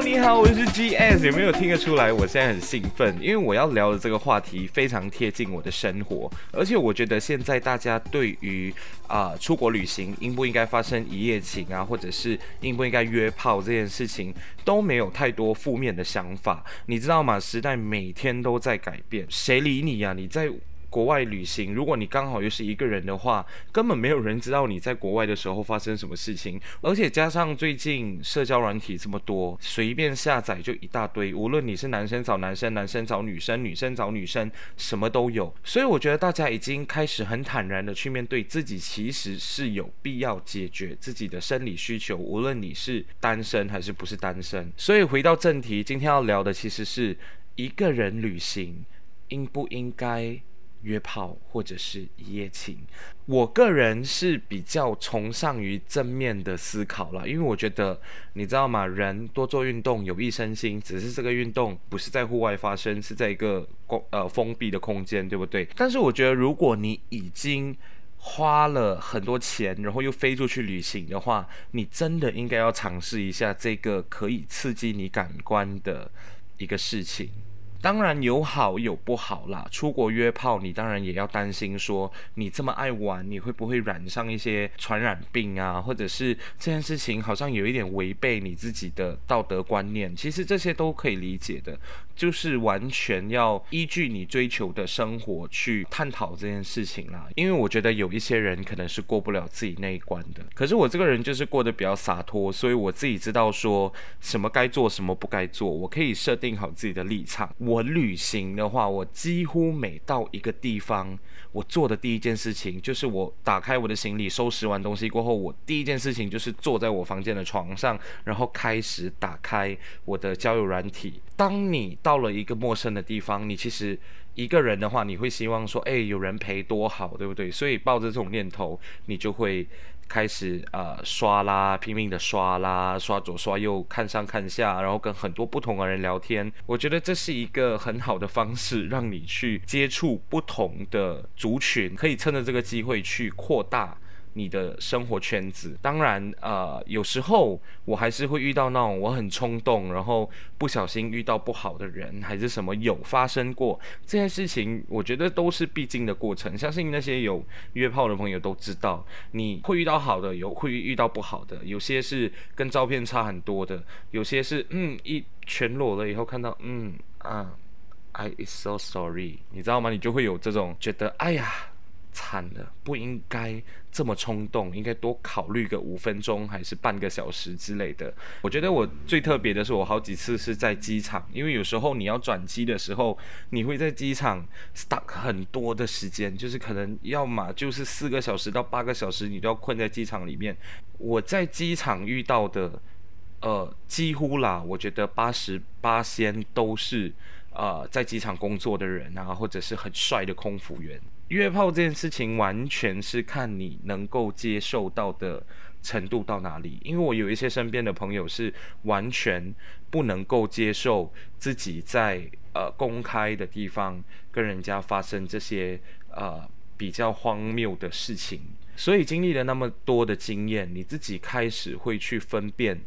你好，我是 GS。有没有听得出来？我现在很兴奋，因为我要聊的这个话题非常贴近我的生活，而且我觉得现在大家对于啊、出国旅行应不应该发生一夜情啊，或者是应不应该约炮这件事情，都没有太多负面的想法。你知道吗？时代每天都在改变，谁理你呀、你在。国外旅行，如果你刚好又是一个人的话，根本没有人知道你在国外的时候发生什么事情。而且加上最近社交软体这么多，随便下载就一大堆。无论你是男生找男生，男生找女生，女生找女生，什么都有。所以我觉得大家已经开始很坦然的去面对自己，其实是有必要解决自己的生理需求。无论你是单身还是不是单身。所以回到正题，今天要聊的其实是一个人旅行应不应该约炮或者是一夜情，我个人是比较崇尚于正面的思考啦，因为我觉得你知道吗？人多做运动有益身心，只是这个运动不是在户外发生，是在一个公呃封闭的空间，对不对？但是我觉得如果你已经花了很多钱，然后又飞出去旅行的话，你真的应该要尝试一下这个可以刺激你感官的一个事情。当然有好有不好啦。出国约炮，你当然也要担心说，你这么爱玩，你会不会染上一些传染病啊？或者是这件事情好像有一点违背你自己的道德观念。其实这些都可以理解的，就是完全要依据你追求的生活去探讨这件事情啦。因为我觉得有一些人可能是过不了自己那一关的。可是我这个人就是过得比较洒脱，所以我自己知道说什么该做，什么不该做，我可以设定好自己的立场。我旅行的话，我几乎每到一个地方，我做的第一件事情就是我打开我的行李，收拾完东西过后，我第一件事情就是坐在我房间的床上，然后开始打开我的交友软体。当你到了一个陌生的地方，你其实一个人的话，你会希望说，哎，有人陪多好，对不对？所以抱着这种念头，你就会。开始呃刷啦，拼命的刷啦，刷左刷右，看上看下，然后跟很多不同的人聊天。我觉得这是一个很好的方式，让你去接触不同的族群，可以趁着这个机会去扩大。你的生活圈子，当然，呃，有时候我还是会遇到那种我很冲动，然后不小心遇到不好的人，还是什么有发生过这件事情，我觉得都是必经的过程。相信那些有约炮的朋友都知道，你会遇到好的，有会遇到不好的，有些是跟照片差很多的，有些是嗯一全裸了以后看到嗯啊，I is so sorry，你知道吗？你就会有这种觉得，哎呀。惨了，不应该这么冲动，应该多考虑个五分钟还是半个小时之类的。我觉得我最特别的是，我好几次是在机场，因为有时候你要转机的时候，你会在机场 stuck 很多的时间，就是可能要么就是四个小时到八个小时，你都要困在机场里面。我在机场遇到的，呃，几乎啦，我觉得八十八仙都是呃在机场工作的人啊，或者是很帅的空服员。约炮这件事情完全是看你能够接受到的程度到哪里，因为我有一些身边的朋友是完全不能够接受自己在呃公开的地方跟人家发生这些呃比较荒谬的事情，所以经历了那么多的经验，你自己开始会去分辨，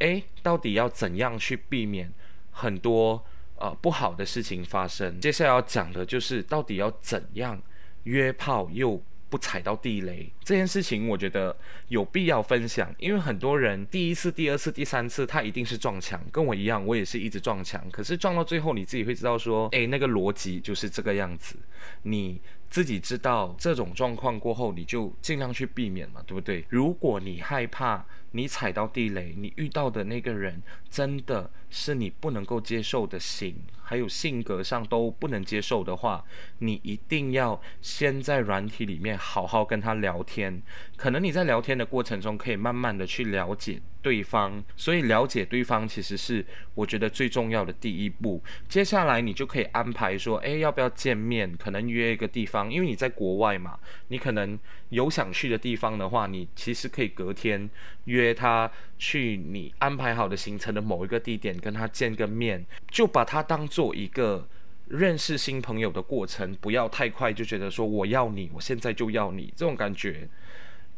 诶，到底要怎样去避免很多呃不好的事情发生。接下来要讲的就是到底要怎样。约炮又不踩到地雷这件事情，我觉得有必要分享，因为很多人第一次、第二次、第三次，他一定是撞墙，跟我一样，我也是一直撞墙。可是撞到最后，你自己会知道说，诶，那个逻辑就是这个样子。你自己知道这种状况过后，你就尽量去避免嘛，对不对？如果你害怕你踩到地雷，你遇到的那个人真的是你不能够接受的型。还有性格上都不能接受的话，你一定要先在软体里面好好跟他聊天。可能你在聊天的过程中，可以慢慢的去了解对方，所以了解对方其实是我觉得最重要的第一步。接下来你就可以安排说，诶，要不要见面？可能约一个地方，因为你在国外嘛，你可能有想去的地方的话，你其实可以隔天约他去你安排好的行程的某一个地点，跟他见个面，就把他当做一个认识新朋友的过程，不要太快就觉得说我要你，我现在就要你这种感觉。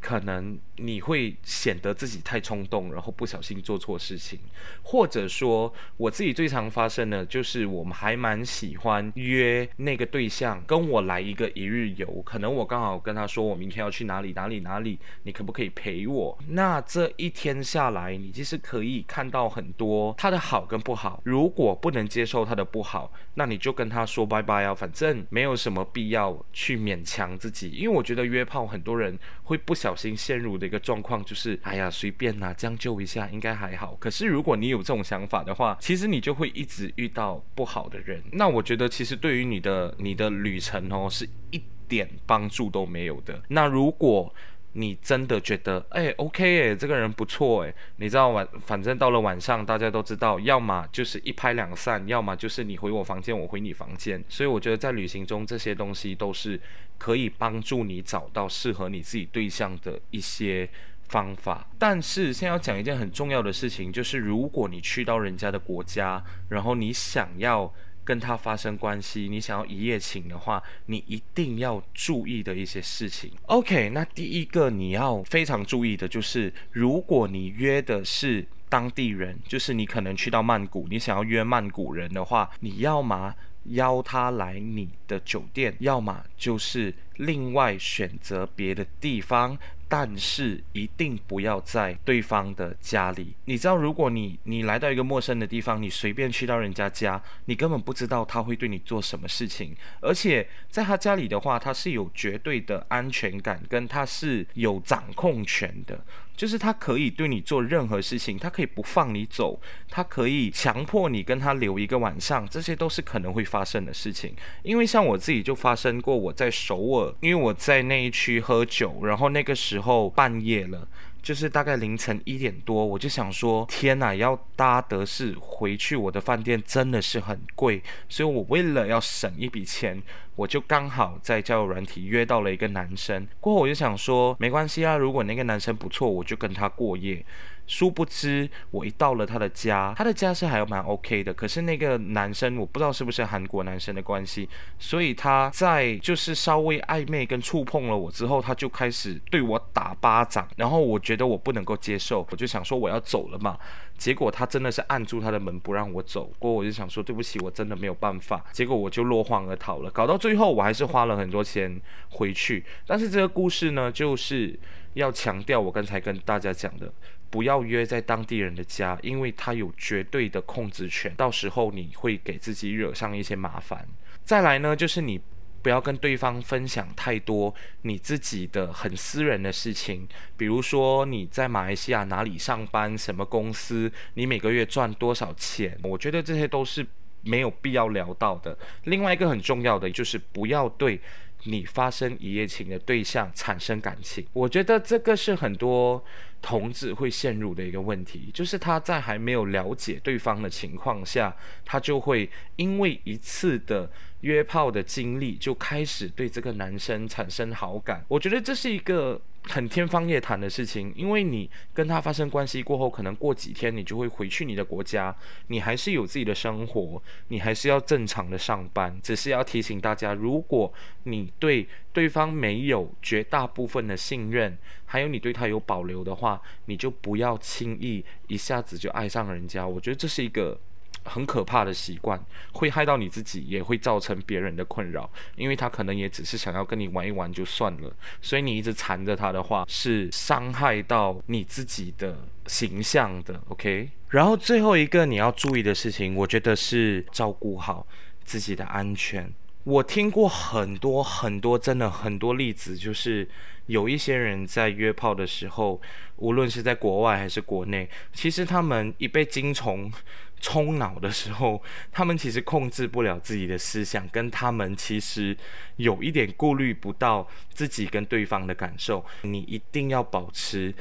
可能你会显得自己太冲动，然后不小心做错事情，或者说我自己最常发生的，就是我们还蛮喜欢约那个对象跟我来一个一日游，可能我刚好跟他说我明天要去哪里哪里哪里，你可不可以陪我？那这一天下来，你其实可以看到很多他的好跟不好。如果不能接受他的不好，那你就跟他说拜拜啊，反正没有什么必要去勉强自己，因为我觉得约炮很多人会不小心陷入的一个状况就是，哎呀，随便啦，将就一下应该还好。可是如果你有这种想法的话，其实你就会一直遇到不好的人。那我觉得其实对于你的你的旅程哦，是一点帮助都没有的。那如果你真的觉得，哎，OK，哎，这个人不错，哎，你知道晚，反正到了晚上，大家都知道，要么就是一拍两散，要么就是你回我房间，我回你房间。所以我觉得在旅行中，这些东西都是可以帮助你找到适合你自己对象的一些方法。但是现在要讲一件很重要的事情，就是如果你去到人家的国家，然后你想要。跟他发生关系，你想要一夜情的话，你一定要注意的一些事情。OK，那第一个你要非常注意的就是，如果你约的是当地人，就是你可能去到曼谷，你想要约曼谷人的话，你要么邀他来你的酒店，要么就是另外选择别的地方。但是一定不要在对方的家里。你知道，如果你你来到一个陌生的地方，你随便去到人家家，你根本不知道他会对你做什么事情。而且在他家里的话，他是有绝对的安全感，跟他是有掌控权的。就是他可以对你做任何事情，他可以不放你走，他可以强迫你跟他留一个晚上，这些都是可能会发生的事情。因为像我自己就发生过，我在首尔，因为我在那一区喝酒，然后那个时候半夜了。就是大概凌晨一点多，我就想说，天哪，要搭德士回去，我的饭店真的是很贵，所以我为了要省一笔钱，我就刚好在交友软体约到了一个男生。过后我就想说，没关系啊，如果那个男生不错，我就跟他过夜。殊不知，我一到了他的家，他的家是还蛮 OK 的。可是那个男生，我不知道是不是韩国男生的关系，所以他在就是稍微暧昧跟触碰了我之后，他就开始对我打巴掌。然后我觉得我不能够接受，我就想说我要走了嘛。结果他真的是按住他的门不让我走。过后我就想说对不起，我真的没有办法。结果我就落荒而逃了。搞到最后，我还是花了很多钱回去。但是这个故事呢，就是要强调我刚才跟大家讲的。不要约在当地人的家，因为他有绝对的控制权，到时候你会给自己惹上一些麻烦。再来呢，就是你不要跟对方分享太多你自己的很私人的事情，比如说你在马来西亚哪里上班，什么公司，你每个月赚多少钱，我觉得这些都是没有必要聊到的。另外一个很重要的就是不要对你发生一夜情的对象产生感情，我觉得这个是很多同志会陷入的一个问题，就是他在还没有了解对方的情况下，他就会因为一次的约炮的经历，就开始对这个男生产生好感。我觉得这是一个。很天方夜谭的事情，因为你跟他发生关系过后，可能过几天你就会回去你的国家，你还是有自己的生活，你还是要正常的上班。只是要提醒大家，如果你对对方没有绝大部分的信任，还有你对他有保留的话，你就不要轻易一下子就爱上人家。我觉得这是一个。很可怕的习惯，会害到你自己，也会造成别人的困扰。因为他可能也只是想要跟你玩一玩就算了，所以你一直缠着他的话，是伤害到你自己的形象的。OK，然后最后一个你要注意的事情，我觉得是照顾好自己的安全。我听过很多很多，真的很多例子，就是有一些人在约炮的时候，无论是在国外还是国内，其实他们一被精虫冲脑的时候，他们其实控制不了自己的思想，跟他们其实有一点顾虑不到自己跟对方的感受。你一定要保持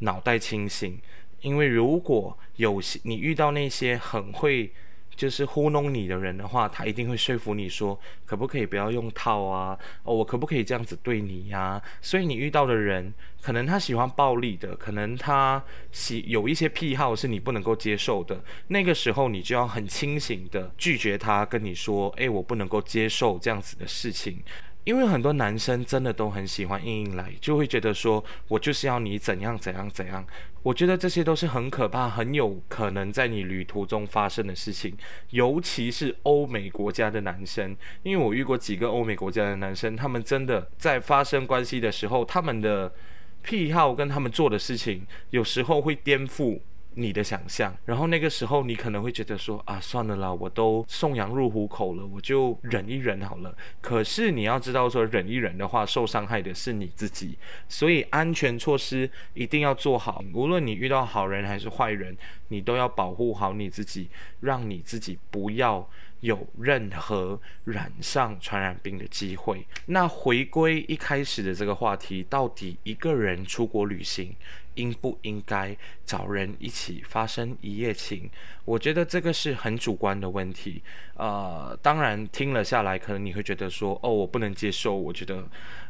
脑袋清醒，因为如果有你遇到那些很会。就是糊弄你的人的话，他一定会说服你说，可不可以不要用套啊？哦，我可不可以这样子对你呀、所以你遇到的人，可能他喜欢暴力的，可能他喜有一些癖好是你不能够接受的。那个时候，你就要很清醒的拒绝他，跟你说，诶，我不能够接受这样子的事情。因为很多男生真的都很喜欢硬硬来，就会觉得说我就是要你怎样怎样怎样。我觉得这些都是很可怕、很有可能在你旅途中发生的事情，尤其是欧美国家的男生，因为我遇过几个欧美国家的男生，他们真的在发生关系的时候，他们的癖好跟他们做的事情，有时候会颠覆。你的想象，然后那个时候你可能会觉得说啊，算了啦，我都送羊入虎口了，我就忍一忍好了。可是你要知道说，忍一忍的话，受伤害的是你自己，所以安全措施一定要做好。无论你遇到好人还是坏人，你都要保护好你自己，让你自己不要有任何染上传染病的机会。那回归一开始的这个话题，到底一个人出国旅行，应不应该找人一起发生一夜情？我觉得这个是很主观的问题。呃，当然听了下来，可能你会觉得说，哦，我不能接受。我觉得，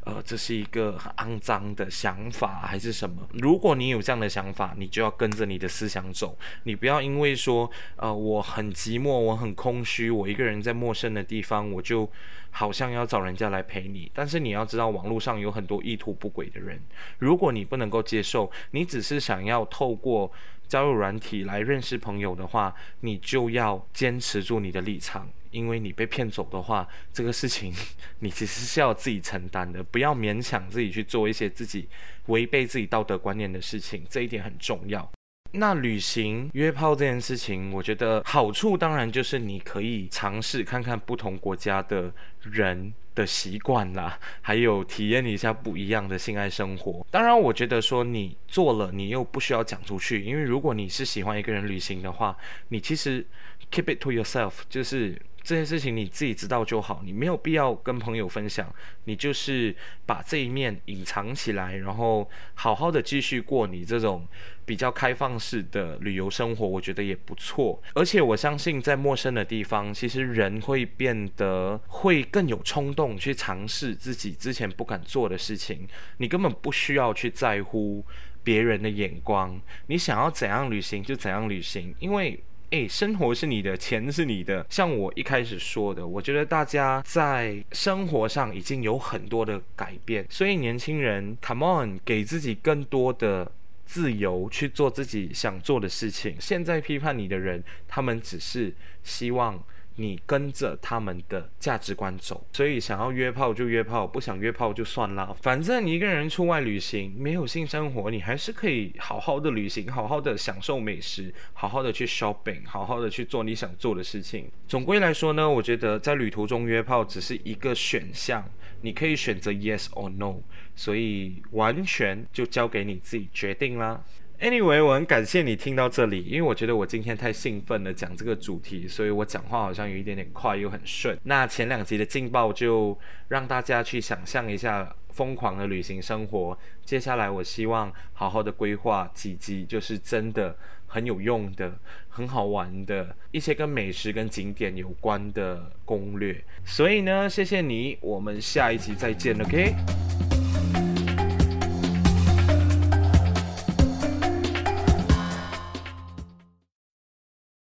呃，这是一个很肮脏的想法，还是什么？如果你有这样的想法，你就要跟着你的思想走。你不要因为说，呃，我很寂寞，我很空虚，我一个人在陌生的地方，我就好像要找人家来陪你。但是你要知道，网络上有很多意图不轨的人。如果你不能够接受，你只是想要透过交友软体来认识朋友的话，你就要坚持住你的立场，因为你被骗走的话，这个事情你其实是要自己承担的，不要勉强自己去做一些自己违背自己道德观念的事情，这一点很重要。那旅行约炮这件事情，我觉得好处当然就是你可以尝试看看不同国家的人的习惯啦，还有体验一下不一样的性爱生活。当然，我觉得说你做了，你又不需要讲出去，因为如果你是喜欢一个人旅行的话，你其实 keep it to yourself，就是。这件事情你自己知道就好，你没有必要跟朋友分享，你就是把这一面隐藏起来，然后好好的继续过你这种比较开放式的旅游生活，我觉得也不错。而且我相信在陌生的地方，其实人会变得会更有冲动去尝试自己之前不敢做的事情，你根本不需要去在乎别人的眼光，你想要怎样旅行就怎样旅行，因为。诶，生活是你的，钱是你的。像我一开始说的，我觉得大家在生活上已经有很多的改变，所以年轻人，come on，给自己更多的自由去做自己想做的事情。现在批判你的人，他们只是希望。你跟着他们的价值观走，所以想要约炮就约炮，不想约炮就算啦。反正你一个人出外旅行，没有性生活，你还是可以好好的旅行，好好的享受美食，好好的去 shopping，好好的去做你想做的事情。总归来说呢，我觉得在旅途中约炮只是一个选项，你可以选择 yes or no，所以完全就交给你自己决定啦。Anyway，我很感谢你听到这里，因为我觉得我今天太兴奋了，讲这个主题，所以我讲话好像有一点点快又很顺。那前两集的劲爆就让大家去想象一下疯狂的旅行生活。接下来我希望好好的规划几集，就是真的很有用的、很好玩的一些跟美食跟景点有关的攻略。所以呢，谢谢你，我们下一集再见，OK？